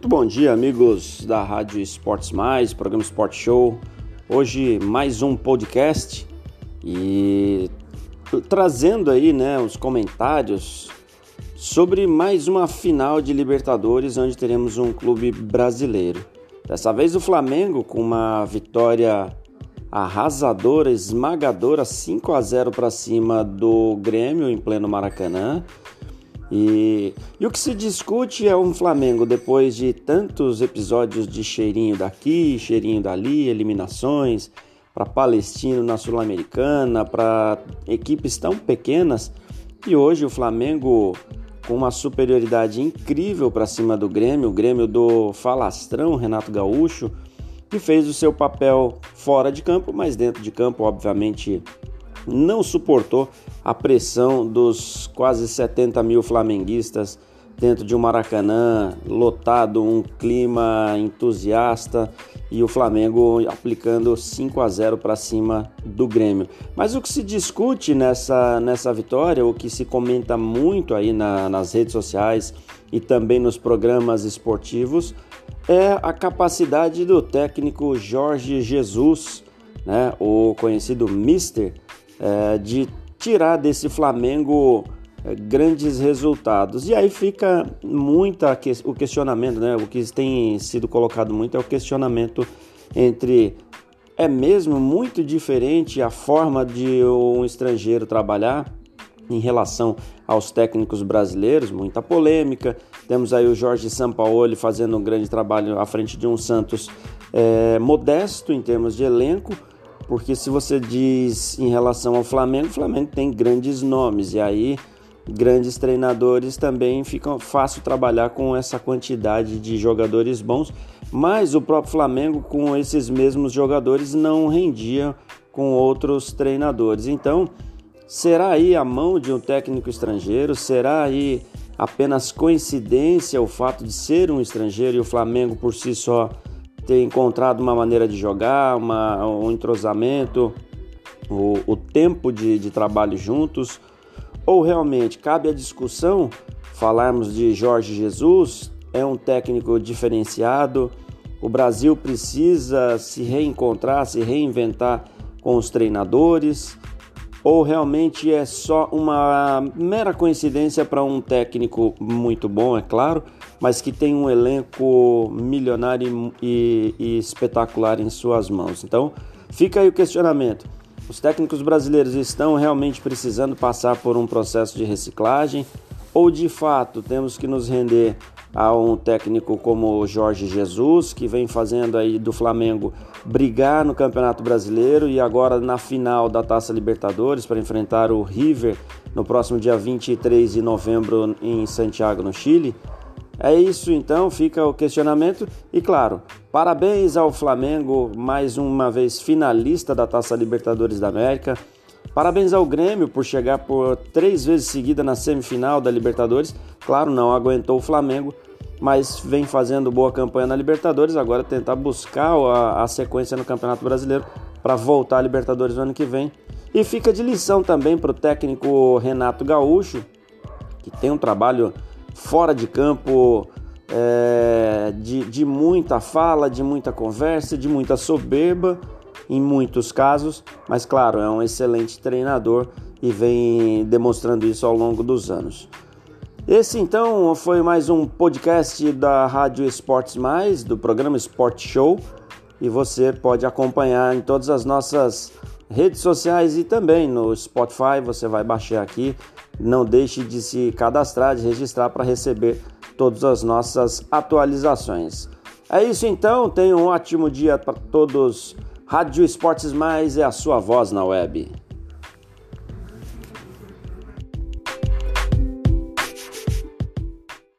Muito bom dia, amigos da Rádio Esportes Mais, programa Sport Show. Hoje mais um podcast e trazendo aí, né, os comentários sobre mais uma final de Libertadores onde teremos um clube brasileiro. Dessa vez o Flamengo com uma vitória arrasadora, esmagadora, 5 a 0 para cima do Grêmio em pleno Maracanã. E, e, o que se discute é um Flamengo depois de tantos episódios de cheirinho daqui, cheirinho dali, eliminações para Palestino na Sul-Americana, para equipes tão pequenas. E hoje o Flamengo com uma superioridade incrível para cima do Grêmio, o Grêmio do falastrão Renato Gaúcho, que fez o seu papel fora de campo, mas dentro de campo, obviamente, não suportou a pressão dos quase 70 mil flamenguistas dentro de um Maracanã lotado, um clima entusiasta e o Flamengo aplicando 5 a 0 para cima do Grêmio. Mas o que se discute nessa, nessa vitória, o que se comenta muito aí na, nas redes sociais e também nos programas esportivos, é a capacidade do técnico Jorge Jesus, né, o conhecido Mister, é, de tirar desse Flamengo é, grandes resultados. E aí fica muita que, o questionamento, né? O que tem sido colocado muito é o questionamento entre é mesmo muito diferente a forma de um estrangeiro trabalhar em relação aos técnicos brasileiros, muita polêmica. Temos aí o Jorge Sampaoli fazendo um grande trabalho à frente de um Santos é, modesto em termos de elenco, porque se você diz em relação ao Flamengo, o Flamengo tem grandes nomes e aí grandes treinadores também ficam fácil trabalhar com essa quantidade de jogadores bons, mas o próprio Flamengo com esses mesmos jogadores não rendia com outros treinadores. Então, será aí a mão de um técnico estrangeiro? Será aí apenas coincidência o fato de ser um estrangeiro e o Flamengo por si só ter encontrado uma maneira de jogar, uma, um entrosamento, o, o tempo de, de trabalho juntos, ou realmente cabe a discussão falarmos de Jorge Jesus, é um técnico diferenciado, o Brasil precisa se reencontrar, se reinventar com os treinadores, ou realmente é só uma mera coincidência para um técnico muito bom, é claro, mas que tem um elenco milionário e, e, espetacular em suas mãos. Então, fica aí o questionamento. Os técnicos brasileiros estão realmente precisando passar por um processo de reciclagem ou de fato temos que nos render a um técnico como Jorge Jesus, que vem fazendo aí do Flamengo brigar no Campeonato Brasileiro e agora na final da Taça Libertadores para enfrentar o River no próximo dia 23 de novembro em Santiago, no Chile. É isso então, fica o questionamento e claro, parabéns ao Flamengo, mais uma vez finalista da Taça Libertadores da América. Parabéns ao Grêmio por chegar por três vezes seguida na semifinal da Libertadores. Claro, não aguentou o Flamengo, mas vem fazendo boa campanha na Libertadores. Agora tentar buscar a, a sequência no Campeonato Brasileiro para voltar à Libertadores no ano que vem. E fica de lição também para o técnico Renato Gaúcho, que tem um trabalho fora de campo é, de, de muita fala, de muita conversa, de muita soberba em muitos casos, mas claro, é um excelente treinador e vem demonstrando isso ao longo dos anos. Esse então foi mais um podcast da Rádio Esportes Mais, do programa Sport Show, e você pode acompanhar em todas as nossas redes sociais e também no Spotify, você vai baixar aqui. Não deixe de se cadastrar, de registrar para receber todas as nossas atualizações. É isso então, tenha um ótimo dia para todos. Rádio Esportes Mais é a sua voz na web.